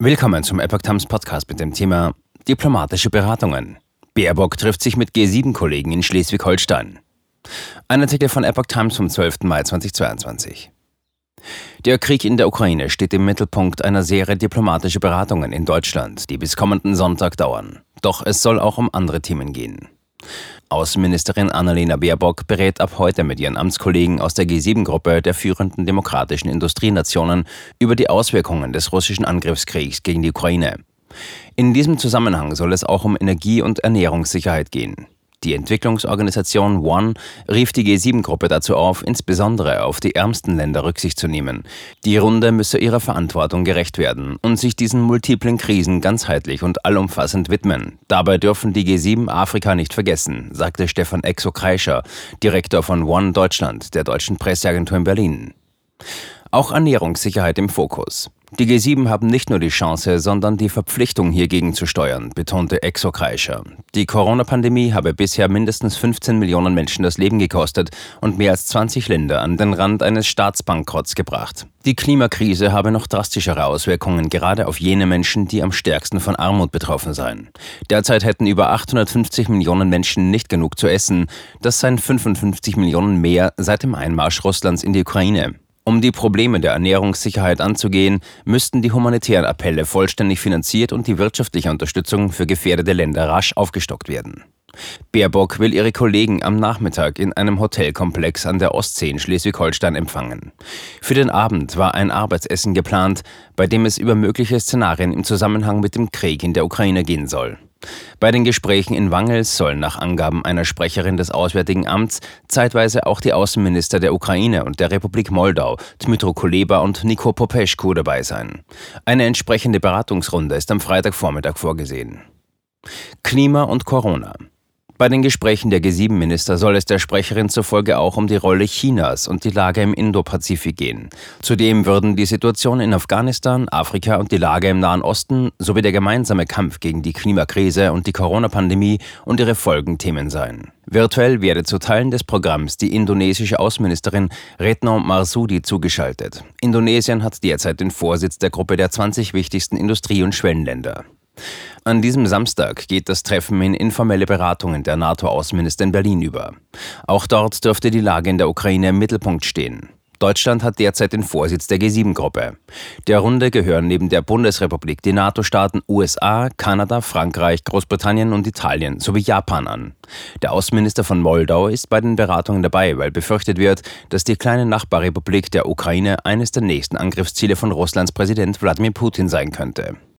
Willkommen zum Epoch Times Podcast mit dem Thema Diplomatische Beratungen. Baerbock trifft sich mit G7-Kollegen in Schleswig-Holstein. Ein Artikel von Epoch Times vom 12. Mai 2022. Der Krieg in der Ukraine steht im Mittelpunkt einer Serie diplomatischer Beratungen in Deutschland, die bis kommenden Sonntag dauern. Doch es soll auch um andere Themen gehen. Außenministerin Annalena Baerbock berät ab heute mit ihren Amtskollegen aus der G7-Gruppe der führenden demokratischen Industrienationen über die Auswirkungen des russischen Angriffskriegs gegen die Ukraine. In diesem Zusammenhang soll es auch um Energie- und Ernährungssicherheit gehen. Die Entwicklungsorganisation One rief die G7-Gruppe dazu auf, insbesondere auf die ärmsten Länder Rücksicht zu nehmen. Die Runde müsse ihrer Verantwortung gerecht werden und sich diesen multiplen Krisen ganzheitlich und allumfassend widmen. Dabei dürfen die G7 Afrika nicht vergessen, sagte Stefan Exo-Kreischer, Direktor von One Deutschland, der deutschen Presseagentur in Berlin. Auch Ernährungssicherheit im Fokus. Die G7 haben nicht nur die Chance, sondern die Verpflichtung, hiergegen zu steuern, betonte Exo Kreischer. Die Corona-Pandemie habe bisher mindestens 15 Millionen Menschen das Leben gekostet und mehr als 20 Länder an den Rand eines Staatsbankrotts gebracht. Die Klimakrise habe noch drastischere Auswirkungen, gerade auf jene Menschen, die am stärksten von Armut betroffen seien. Derzeit hätten über 850 Millionen Menschen nicht genug zu essen. Das seien 55 Millionen mehr seit dem Einmarsch Russlands in die Ukraine. Um die Probleme der Ernährungssicherheit anzugehen, müssten die humanitären Appelle vollständig finanziert und die wirtschaftliche Unterstützung für gefährdete Länder rasch aufgestockt werden. Baerbock will ihre Kollegen am Nachmittag in einem Hotelkomplex an der Ostsee in Schleswig-Holstein empfangen. Für den Abend war ein Arbeitsessen geplant, bei dem es über mögliche Szenarien im Zusammenhang mit dem Krieg in der Ukraine gehen soll. Bei den Gesprächen in Wangels sollen nach Angaben einer Sprecherin des Auswärtigen Amts zeitweise auch die Außenminister der Ukraine und der Republik Moldau, Dmytro Kuleba und Niko Popeschko dabei sein. Eine entsprechende Beratungsrunde ist am Freitagvormittag vorgesehen. Klima und Corona. Bei den Gesprächen der G7-Minister soll es der Sprecherin zufolge auch um die Rolle Chinas und die Lage im Indopazifik gehen. Zudem würden die Situation in Afghanistan, Afrika und die Lage im Nahen Osten sowie der gemeinsame Kampf gegen die Klimakrise und die Corona-Pandemie und ihre Folgen Themen sein. Virtuell werde zu Teilen des Programms die indonesische Außenministerin Retno Marsudi zugeschaltet. Indonesien hat derzeit den Vorsitz der Gruppe der 20 wichtigsten Industrie- und Schwellenländer. An diesem Samstag geht das Treffen in informelle Beratungen der NATO-Außenminister in Berlin über. Auch dort dürfte die Lage in der Ukraine im Mittelpunkt stehen. Deutschland hat derzeit den Vorsitz der G7-Gruppe. Der Runde gehören neben der Bundesrepublik die NATO-Staaten USA, Kanada, Frankreich, Großbritannien und Italien sowie Japan an. Der Außenminister von Moldau ist bei den Beratungen dabei, weil befürchtet wird, dass die kleine Nachbarrepublik der Ukraine eines der nächsten Angriffsziele von Russlands Präsident Wladimir Putin sein könnte.